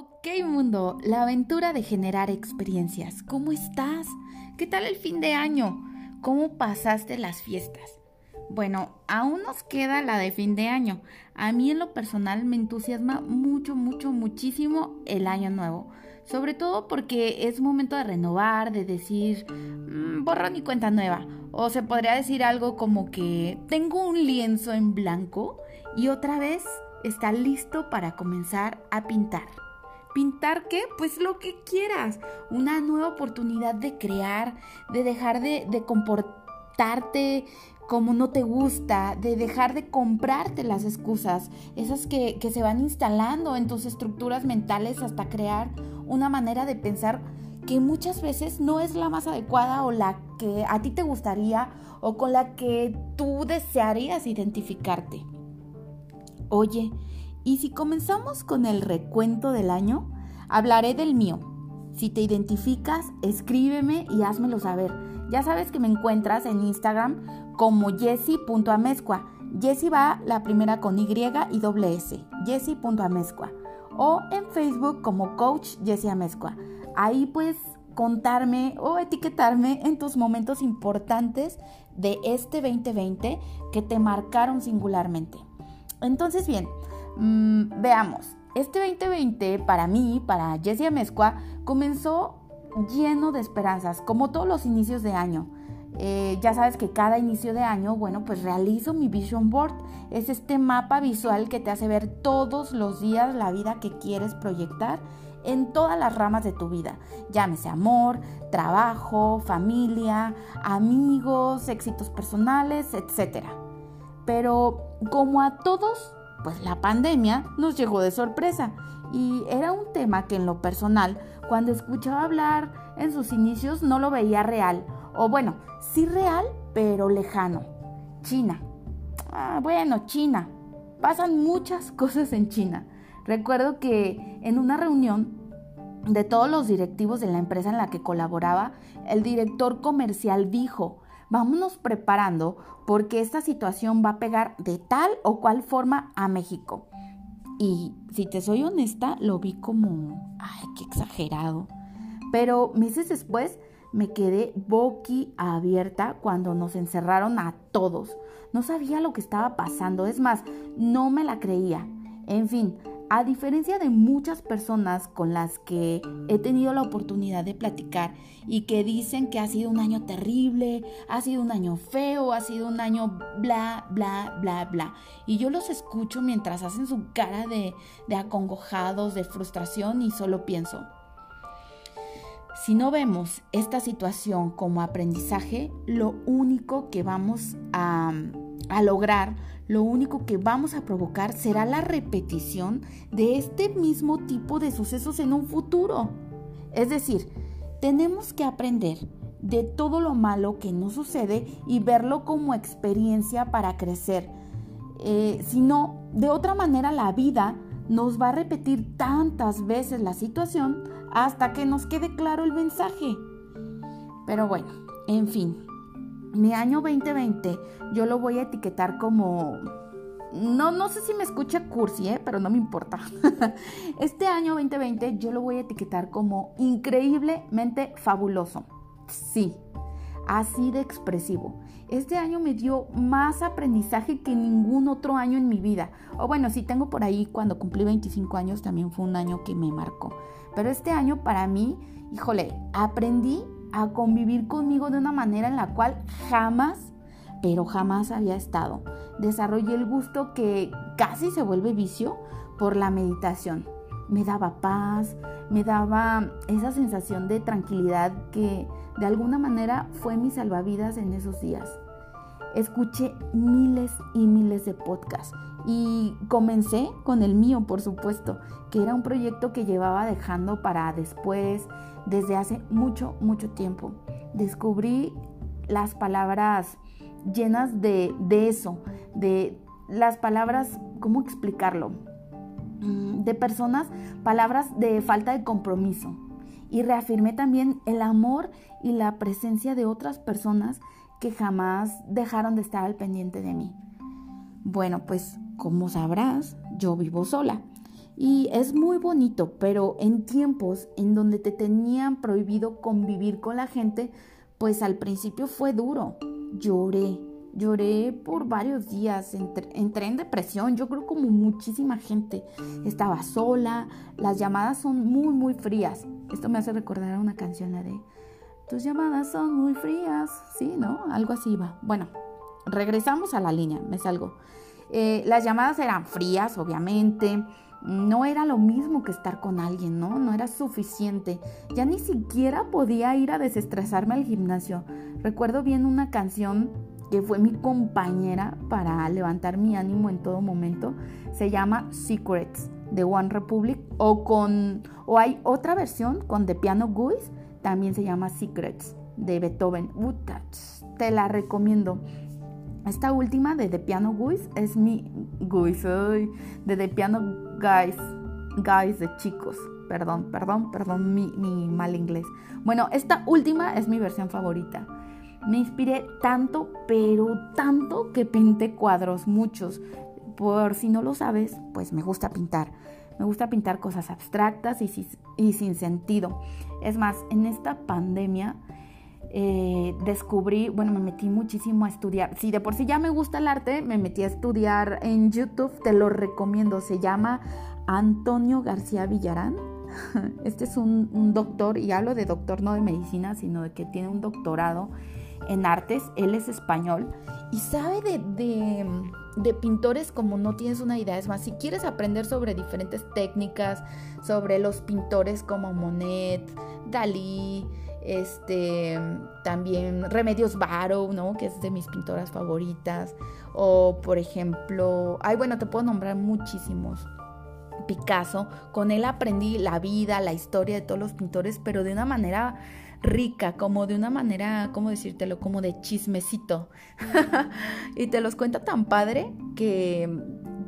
Ok mundo, la aventura de generar experiencias. ¿Cómo estás? ¿Qué tal el fin de año? ¿Cómo pasaste las fiestas? Bueno, aún nos queda la de fin de año. A mí en lo personal me entusiasma mucho, mucho, muchísimo el año nuevo. Sobre todo porque es momento de renovar, de decir, mmm, borra mi cuenta nueva. O se podría decir algo como que tengo un lienzo en blanco y otra vez está listo para comenzar a pintar. ¿Pintar qué? Pues lo que quieras. Una nueva oportunidad de crear, de dejar de, comportarte como no te gusta, de dejar de comprarte las excusas, esas que, que, se van instalando en tus estructuras mentales hasta crear una manera de pensar que muchas veces no es la más adecuada o la que a ti te gustaría o con la que tú desearías identificarte. Oye, y si comenzamos con el recuento del año, hablaré del mío. Si te identificas, escríbeme y házmelo saber. Ya sabes que me encuentras en Instagram como jessie.amezcua. Jessie va la primera con Y y doble S. Jessie.amezcua. O en Facebook como Coach Jessie Amezcua. Ahí puedes contarme o etiquetarme en tus momentos importantes de este 2020 que te marcaron singularmente. Entonces, bien, mmm, veamos. Este 2020 para mí, para Jessie Amezcua, comenzó lleno de esperanzas, como todos los inicios de año. Eh, ya sabes que cada inicio de año, bueno, pues realizo mi Vision Board. Es este mapa visual que te hace ver todos los días la vida que quieres proyectar en todas las ramas de tu vida. Llámese amor, trabajo, familia, amigos, éxitos personales, etc. Pero como a todos, pues la pandemia nos llegó de sorpresa y era un tema que en lo personal, cuando escuchaba hablar en sus inicios, no lo veía real. O bueno, sí real, pero lejano. China. Ah, bueno, China. Pasan muchas cosas en China. Recuerdo que en una reunión de todos los directivos de la empresa en la que colaboraba, el director comercial dijo, vámonos preparando porque esta situación va a pegar de tal o cual forma a México. Y si te soy honesta, lo vi como, ay, qué exagerado. Pero meses después me quedé boquiabierta cuando nos encerraron a todos. No sabía lo que estaba pasando, es más, no me la creía. En fin, a diferencia de muchas personas con las que he tenido la oportunidad de platicar y que dicen que ha sido un año terrible, ha sido un año feo, ha sido un año bla, bla, bla, bla. Y yo los escucho mientras hacen su cara de, acongojados, de frustración y solo pienso, si no vemos esta situación como aprendizaje, lo único que vamos a, a lograr, lo único que vamos a provocar será la repetición de este mismo tipo de sucesos en un futuro. Es decir, tenemos que aprender de todo lo malo que nos sucede y verlo como experiencia para crecer. Eh, si no, de otra manera la vida nos va a repetir tantas veces la situación hasta que nos quede claro el mensaje. Pero bueno, en fin, mi año 2020 yo lo voy a etiquetar como... No, no sé si me escucha cursi, ¿eh? pero no me importa. este año 2020 yo lo voy a etiquetar como increíblemente fabuloso. Sí, así de expresivo. Este año me dio más aprendizaje que ningún otro año en mi vida. O bueno, si tengo por ahí cuando cumplí 25 años también fue un año que me marcó. Pero este año para mí, híjole, aprendí a convivir conmigo de una manera en la cual jamás, pero jamás había estado. Desarrollé el gusto que casi se vuelve vicio por la meditación. Me daba paz, me daba esa sensación de tranquilidad que de alguna manera fue mi salvavidas en esos días. Escuché miles y miles de podcasts y comencé con el mío, por supuesto, que era un proyecto que llevaba dejando para después, desde hace mucho, mucho tiempo. Descubrí las palabras llenas de, de eso, de las palabras, ¿cómo explicarlo? Mm, de personas, palabras de falta de compromiso. Y reafirmé también el amor y la presencia de otras personas que jamás dejaron de estar al pendiente de mí. Bueno, pues como sabrás, yo vivo sola Y es muy bonito, pero en tiempos en donde te tenían prohibido convivir con la gente, pues al principio fue duro. Lloré, lloré por varios días, entré, en depresión, yo creo como muchísima gente. Estaba sola, las llamadas son muy, muy frías. Esto me hace recordar a una canción, la de Tus llamadas son muy frías, ¿sí? ¿No? Algo así va. Bueno, regresamos a la línea, me salgo. Eh, las llamadas eran frías, obviamente no era lo mismo que estar con alguien, ¿no? No era suficiente. Ya ni siquiera podía ir a desestresarme al gimnasio. Recuerdo bien una canción que fue mi compañera para levantar mi ánimo en todo momento. Se llama Secrets de One Republic o con o hay otra versión con The Piano Guys, también se llama Secrets de Beethoven. te la recomiendo. Esta última de The Piano Guys es mi Guys, de The Piano Guys, Guys de chicos. Perdón, perdón, perdón mi, mal inglés. Bueno, esta última es mi versión favorita. Me inspiré tanto, pero tanto que pinté cuadros, muchos. Por si no lo sabes, pues me gusta pintar. Me gusta pintar cosas abstractas y, y sin sentido. Es más, en esta pandemia eh, descubrí, bueno, me metí muchísimo a estudiar. Si de por sí ya me gusta el arte, me metí a estudiar en YouTube, te lo recomiendo. Se llama Antonio García Villarán. Este es un, doctor, y hablo de doctor no de medicina, sino de que tiene un doctorado en artes. Él es español y sabe de, de, de pintores como no tienes una idea. Es más, si quieres aprender sobre diferentes técnicas, sobre los pintores como Monet, Dalí, este, también Remedios Varo, ¿no? Que es de mis pintoras favoritas. O, por ejemplo, ay, bueno, te puedo nombrar muchísimos. Picasso, con él aprendí la vida, la historia de todos los pintores, pero de una manera rica, como de una manera, ¿cómo decírtelo? Como de chismecito. y te los cuenta tan padre que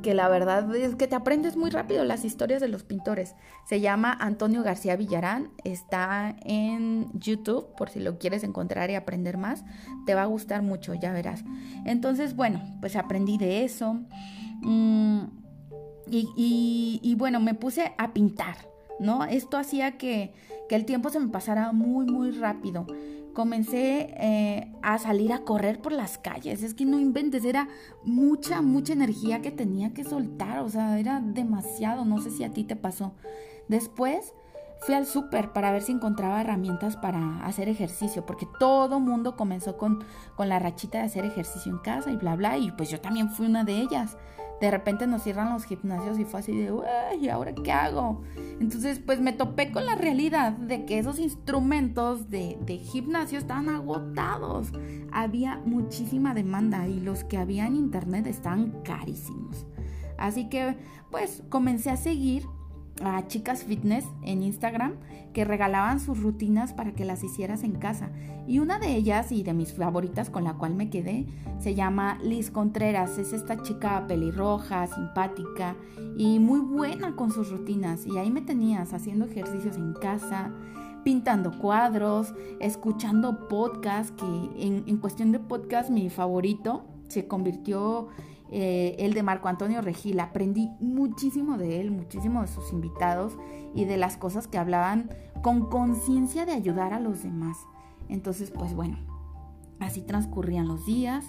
que la verdad es que te aprendes muy rápido las historias de los pintores. Se llama Antonio García Villarán, está en YouTube por si lo quieres encontrar y aprender más, te va a gustar mucho, ya verás. Entonces, bueno, pues aprendí de eso mm, y, bueno, me puse a pintar, ¿no? Esto hacía que, que el tiempo se me pasara muy, muy rápido comencé eh, a salir a correr por las calles. Es que no inventes, era mucha, mucha energía que tenía que soltar. O sea, era demasiado. No sé si a ti te pasó. Después fui al súper para ver si encontraba herramientas para hacer ejercicio, porque todo mundo comenzó con, con la rachita de hacer ejercicio en casa y bla, bla. Y pues yo también fui una de ellas de repente nos cierran los gimnasios y fue así de, ¿y ahora qué hago? Entonces, pues me topé con la realidad de que esos instrumentos de, de gimnasio estaban agotados. Había muchísima demanda y los que había en internet estaban carísimos. Así que, pues, comencé a seguir a chicas fitness en Instagram que regalaban sus rutinas para que las hicieras en casa. Y una de ellas y de mis favoritas con la cual me quedé se llama Liz Contreras. Es esta chica pelirroja, simpática y muy buena con sus rutinas. Y ahí me tenías haciendo ejercicios en casa, pintando cuadros, escuchando podcast, que en, en cuestión de podcast mi favorito se convirtió eh, el de Marco Antonio Regil. Aprendí muchísimo de él, muchísimo de sus invitados y de las cosas que hablaban con conciencia de ayudar a los demás. Entonces, pues bueno, así transcurrían los días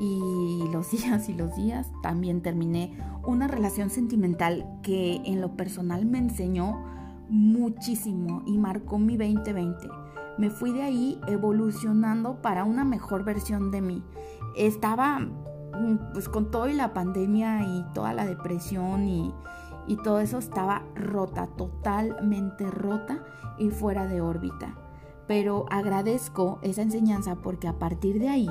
y los días y los días. También terminé una relación sentimental que en lo personal me enseñó muchísimo y marcó mi 2020. Me fui de ahí evolucionando para una mejor versión de mí. Estaba pues con todo y la pandemia y toda la depresión y, y todo eso estaba rota, totalmente rota y fuera de órbita. Pero agradezco esa enseñanza porque a partir de ahí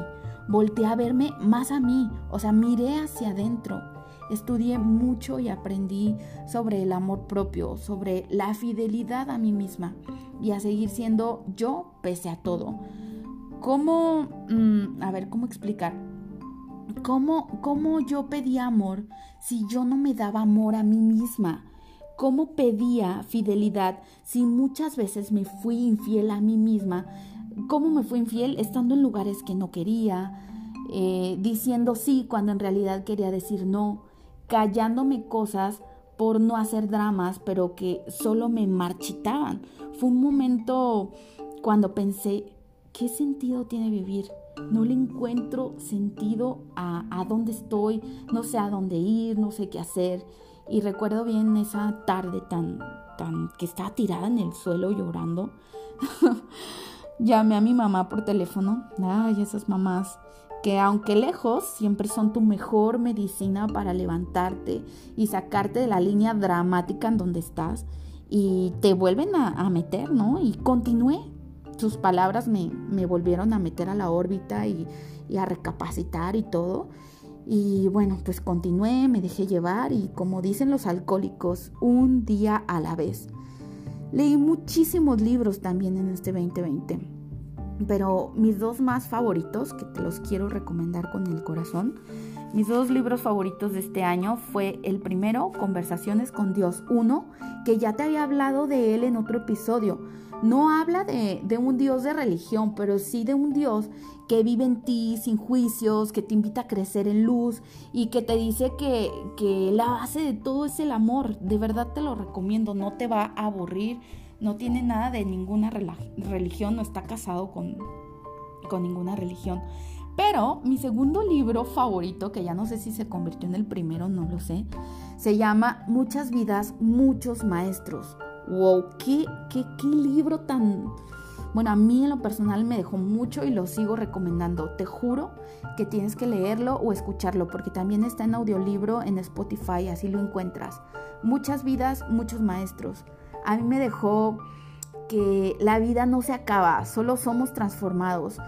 volteé a verme más a mí, o sea, miré hacia adentro. Estudié mucho y aprendí sobre el amor propio, sobre la fidelidad a mí misma y a seguir siendo yo pese a todo. ¿Cómo, mm, a ver, cómo explicar? ¿Cómo, ¿Cómo yo pedía amor si yo no me daba amor a mí misma? ¿Cómo pedía fidelidad si muchas veces me fui infiel a mí misma? ¿Cómo me fui infiel estando en lugares que no quería? Eh, diciendo sí cuando en realidad quería decir no, callándome cosas por no hacer dramas, pero que solo me marchitaban. Fue un momento cuando pensé, ¿qué sentido tiene vivir? No le encuentro sentido a, a dónde estoy, no sé a dónde ir, no sé qué hacer. Y recuerdo bien esa tarde tan, tan que estaba tirada en el suelo llorando. Llamé a mi mamá por teléfono. Ay, esas mamás que aunque lejos, siempre son tu mejor medicina para levantarte y sacarte de la línea dramática en donde estás y te vuelven a, meter, ¿no? Y continué. Sus palabras me, volvieron a meter a la órbita y, y a recapacitar y todo. Y bueno, pues continué, me dejé llevar y como dicen los alcohólicos, un día a la vez. Leí muchísimos libros también en este 2020 pero mis dos más favoritos, que te los quiero recomendar con el corazón, mis dos libros favoritos de este año fue el primero, Conversaciones con Dios 1, que ya te había hablado de él en otro episodio. No habla de, un Dios de religión, pero sí de un Dios que vive en ti sin juicios, que te invita a crecer en luz y que te dice que, que la base de todo es el amor. De verdad te lo recomiendo, no te va a aburrir no tiene nada de ninguna religión, no está casado con, con ninguna religión. Pero mi segundo libro favorito, que ya no sé si se convirtió en el primero, no lo sé, se llama Muchas vidas, muchos maestros. ¡Wow! ¿Qué, qué, qué libro tan... Bueno, a mí en lo personal me dejó mucho y lo sigo recomendando. Te juro que tienes que leerlo o escucharlo porque también está en audiolibro en Spotify, así lo encuentras. Muchas vidas, muchos maestros a mí me dejó que la vida no se acaba, solo somos transformados.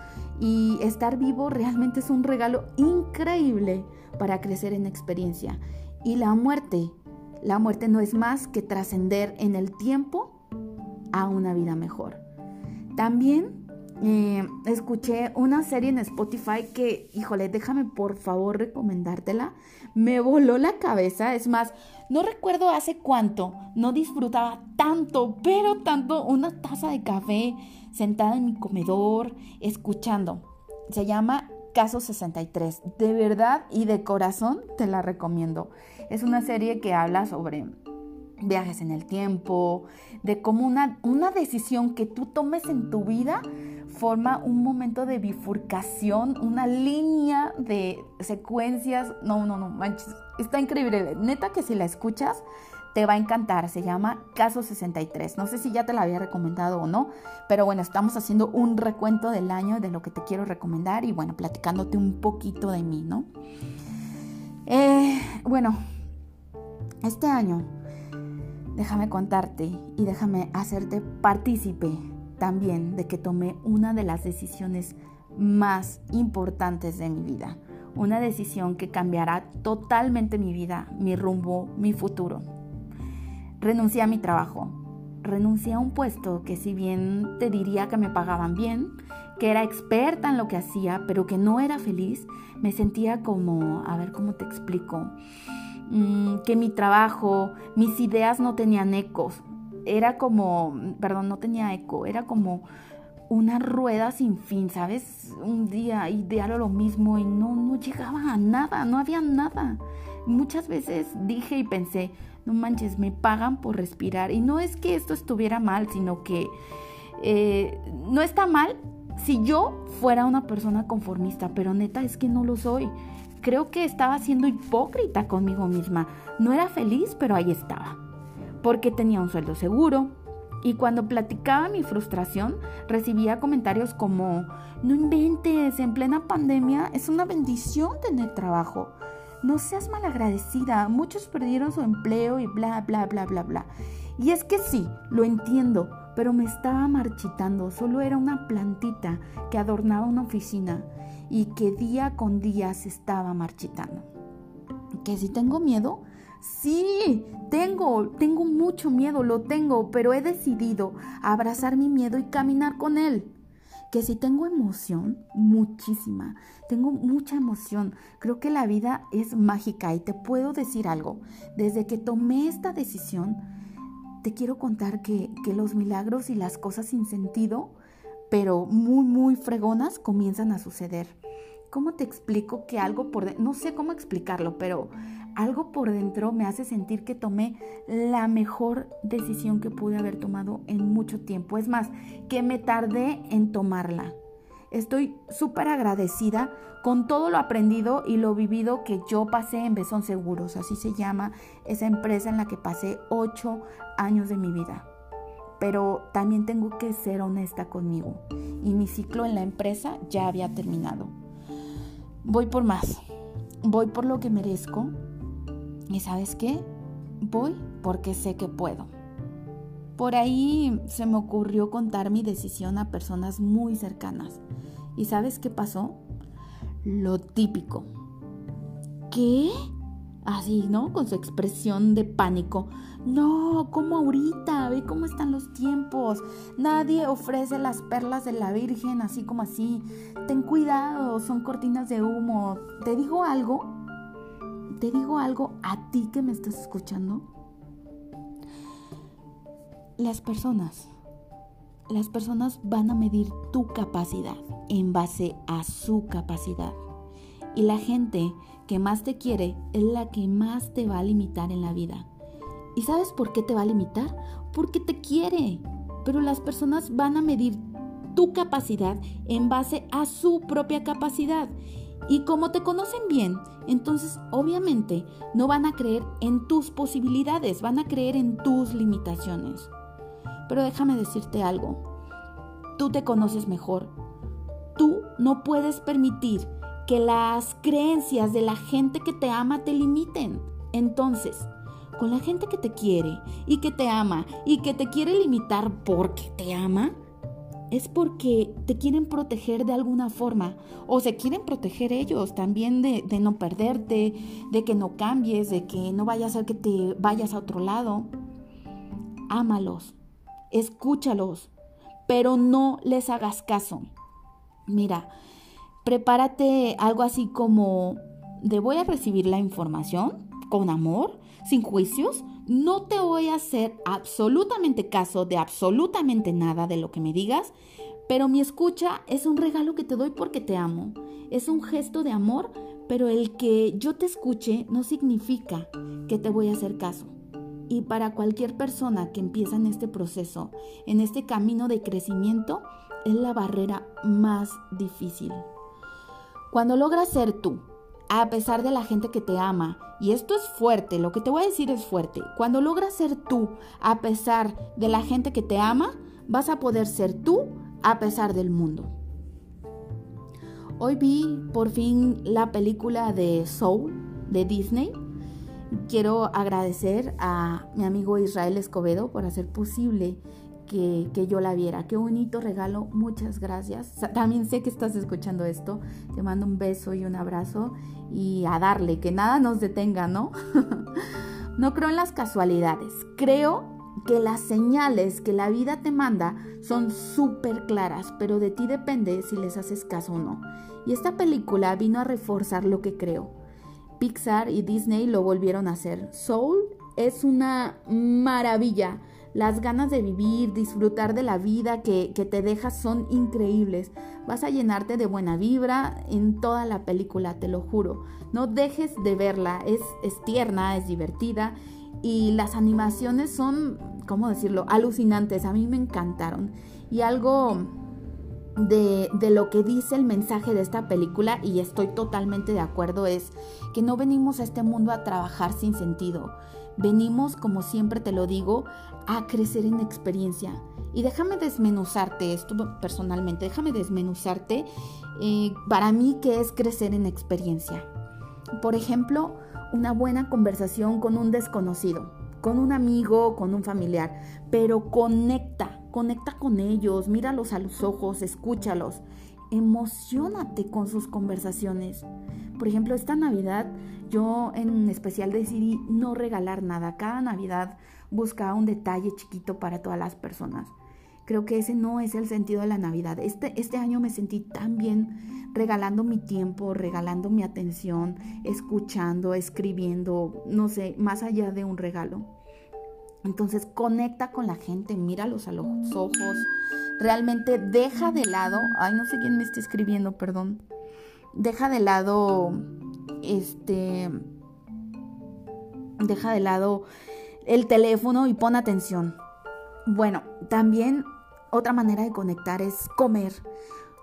Y estar vivo realmente es un regalo increíble para crecer en experiencia. Y la muerte, la muerte no es más que trascender en el tiempo a una vida mejor. También eh, escuché una serie en Spotify que, híjole, déjame por favor recomendártela. Me voló la cabeza. Es más, no recuerdo hace cuánto no disfrutaba tanto, pero tanto una taza de café sentada en mi comedor, escuchando. Se llama Caso 63. De verdad y de corazón te la recomiendo. Es una serie que habla sobre viajes en el tiempo, de cómo una, una decisión que tú tomes en tu vida forma un momento de bifurcación, una línea de secuencias. No, no, no, manches. Está increíble. Neta que si la escuchas, te va a encantar. Se llama Caso 63. No sé si ya te la había recomendado o no, pero bueno, estamos haciendo un recuento del año de lo que te quiero recomendar y bueno, platicándote un poquito de mí, ¿no? Eh, bueno, este año, déjame contarte y déjame hacerte partícipe también de que tomé una de las decisiones más importantes de mi vida. Una decisión que cambiará totalmente mi vida, mi rumbo, mi futuro. Renuncié a mi trabajo. Renuncié a un puesto que si bien te diría que me pagaban bien, que era experta en lo que hacía, pero que no era feliz, me sentía como, a ver cómo te explico, mm, que mi trabajo, mis ideas no tenían ecos, era como, perdón, no tenía eco, era como una rueda sin fin, ¿sabes? Un día y lo mismo y no, no llegaba a nada, no había nada. Muchas veces dije y pensé, no manches, me pagan por respirar. Y no es que esto estuviera mal, sino que eh, no está mal si yo fuera una persona conformista, pero neta es que no lo soy. Creo que estaba siendo hipócrita conmigo misma. No era feliz, pero ahí estaba porque tenía un sueldo seguro. Y cuando platicaba mi frustración, recibía comentarios como, no inventes, en plena pandemia es una bendición tener trabajo. No seas malagradecida, muchos perdieron su empleo y bla, bla, bla, bla, bla. Y es que sí, lo entiendo, pero me estaba marchitando, solo era una plantita que adornaba una oficina y que día con día se estaba marchitando. ¿Que si tengo miedo? Sí, tengo, tengo mucho miedo, lo tengo, pero he decidido abrazar mi miedo y caminar con él. Que si tengo emoción, muchísima, tengo mucha emoción. Creo que la vida es mágica y te puedo decir algo. Desde que tomé esta decisión, te quiero contar que, que los milagros y las cosas sin sentido, pero muy, muy fregonas, comienzan a suceder ¿cómo te explico que algo por dentro, no sé cómo explicarlo, pero algo por dentro me hace sentir que tomé la mejor decisión que pude haber tomado en mucho tiempo. Es más, que me tardé en tomarla. Estoy súper agradecida con todo lo aprendido y lo vivido que yo pasé en Besón Seguros, así se llama esa empresa en la que pasé ocho años de mi vida. Pero también tengo que ser honesta conmigo y mi ciclo en la empresa ya había terminado. Voy por más, voy por lo que merezco y sabes qué, voy porque sé que puedo. Por ahí se me ocurrió contar mi decisión a personas muy cercanas. ¿Y sabes qué pasó? Lo típico. ¿Qué? Así, ¿no? Con su expresión de pánico. No, como ahorita, ve cómo están los tiempos. Nadie ofrece las perlas de la Virgen así como así. Ten cuidado, son cortinas de humo. ¿Te digo algo? ¿Te digo algo a ti que me estás escuchando? Las personas, las personas van a medir tu capacidad en base a su capacidad. Y la gente que más te quiere es la que más te va a limitar en la vida. ¿Y sabes por qué te va a limitar? Porque te quiere. Pero las personas van a medir tu capacidad en base a su propia capacidad. Y como te conocen bien, entonces obviamente no van a creer en tus posibilidades, van a creer en tus limitaciones. Pero déjame decirte algo. Tú te conoces mejor. Tú no puedes permitir que las creencias de la gente que te ama te limiten. Entonces, con la gente que te quiere y que te ama y que te quiere limitar porque te ama, es porque te quieren proteger de alguna forma o se quieren proteger ellos también de, de, no perderte, de que no cambies, de que no vaya a que te vayas a otro lado. Ámalos, escúchalos, pero no les hagas caso. Mira, prepárate algo así como de voy a recibir la información con amor, sin juicios, no te voy a hacer absolutamente caso de absolutamente nada de lo que me digas, pero mi escucha es un regalo que te doy porque te amo. Es un gesto de amor, pero el que yo te escuche no significa que te voy a hacer caso. Y para cualquier persona que empieza en este proceso, en este camino de crecimiento, es la barrera más difícil. Cuando logras ser tú, a pesar de la gente que te ama, y esto es fuerte, lo que te voy a decir es fuerte, cuando logras ser tú, a pesar de la gente que te ama, vas a poder ser tú a pesar del mundo. Hoy vi por fin la película de Soul de Disney Quiero agradecer a mi amigo Israel Escobedo por hacer posible que, yo la viera. Qué bonito regalo, muchas gracias. También sé que estás escuchando esto. Te mando un beso y un abrazo y a darle, que nada nos detenga, ¿no? no creo en las casualidades. Creo que las señales que la vida te manda son súper claras, pero de ti depende si les haces caso o no. Y esta película vino a reforzar lo que creo. Pixar y Disney lo volvieron a hacer. Soul es una maravilla. Las ganas de vivir, disfrutar de la vida que, te dejas son increíbles. Vas a llenarte de buena vibra en toda la película, te lo juro. No dejes de verla, es, es tierna, es divertida y las animaciones son, ¿cómo decirlo?, alucinantes. A mí me encantaron. Y algo de, lo que dice el mensaje de esta película, y estoy totalmente de acuerdo, es que no venimos a este mundo a trabajar sin sentido. Venimos, como siempre te lo digo, a crecer en experiencia. Y déjame desmenuzarte esto personalmente, déjame desmenuzarte eh, para mí qué es crecer en experiencia. Por ejemplo, una buena conversación con un desconocido, con un amigo, con un familiar, pero conecta Conecta con ellos, míralos a los ojos, escúchalos, emocionate con sus conversaciones. Por ejemplo, esta Navidad yo en especial decidí no regalar nada. Cada Navidad buscaba un detalle chiquito para todas las personas. Creo que ese no es el sentido de la Navidad. Este, este año me sentí tan bien regalando mi tiempo, regalando mi atención, escuchando, escribiendo, no sé, más allá de un regalo. Entonces conecta con la gente, míralos a los ojos, realmente deja de lado, ay no sé quién me está escribiendo, perdón, deja de lado, este, deja de lado el teléfono y pon atención. Bueno, también otra manera de conectar es comer.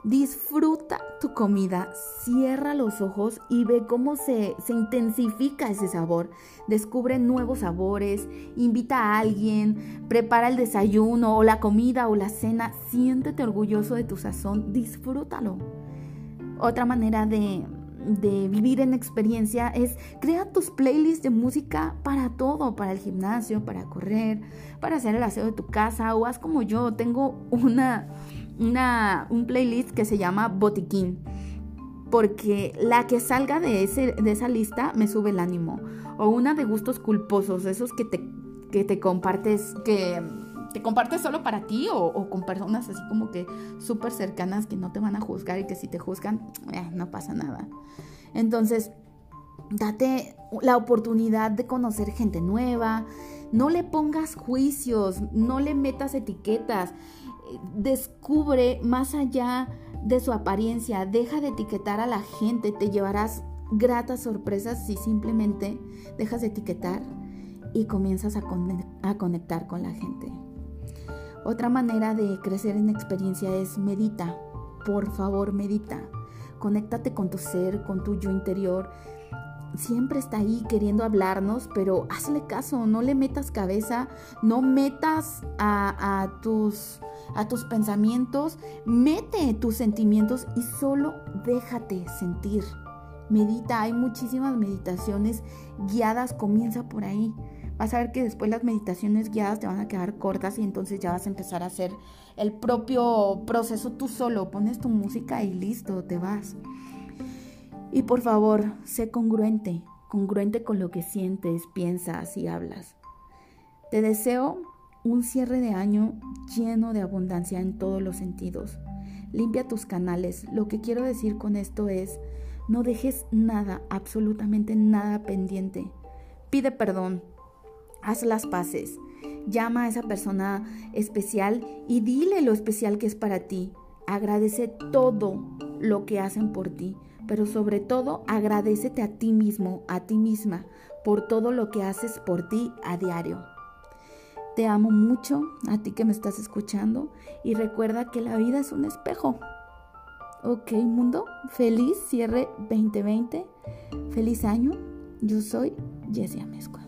Disfruta tu comida, cierra los ojos y ve cómo se, se, intensifica ese sabor. Descubre nuevos sabores, invita a alguien, prepara el desayuno o la comida o la cena, siéntete orgulloso de tu sazón, disfrútalo. Otra manera de, de vivir en experiencia es crea tus playlists de música para todo, para el gimnasio, para correr, para hacer el aseo de tu casa o haz como yo, tengo una una, un playlist que se llama Botiquín. Porque la que salga de, ese, de esa lista me sube el ánimo. O una de gustos culposos, esos que te, que te compartes, que te compartes solo para ti o, con personas así como que súper cercanas que no te van a juzgar y que si te juzgan, eh, no pasa nada. Entonces, date la oportunidad de conocer gente nueva, no le pongas juicios, no le metas etiquetas descubre más allá de su apariencia, deja de etiquetar a la gente, te llevarás gratas sorpresas si simplemente dejas de etiquetar y comienzas a, conectar con la gente. Otra manera de crecer en experiencia es medita, por favor medita, conéctate con tu ser, con tu yo interior, siempre está ahí queriendo hablarnos, pero hazle caso, no le metas cabeza, no metas a, tus, a tus pensamientos, mete tus sentimientos y solo déjate sentir. Medita, hay muchísimas meditaciones guiadas, comienza por ahí. Vas a ver que después las meditaciones guiadas te van a quedar cortas y entonces ya vas a empezar a hacer el propio proceso tú solo. Pones tu música y listo, te vas. Y por favor, sé congruente, congruente con lo que sientes, piensas y hablas. Te deseo un cierre de año lleno de abundancia en todos los sentidos. Limpia tus canales. Lo que quiero decir con esto es, no dejes nada, absolutamente nada pendiente. Pide perdón, haz las paces, llama a esa persona especial y dile lo especial que es para ti. Agradece todo lo que hacen por ti pero sobre todo agradecete a ti mismo, a ti misma, por todo lo que haces por ti a diario. Te amo mucho, a ti que me estás escuchando, y recuerda que la vida es un espejo. Ok, mundo, feliz cierre 2020, feliz año. Yo soy Jessie Amezcua.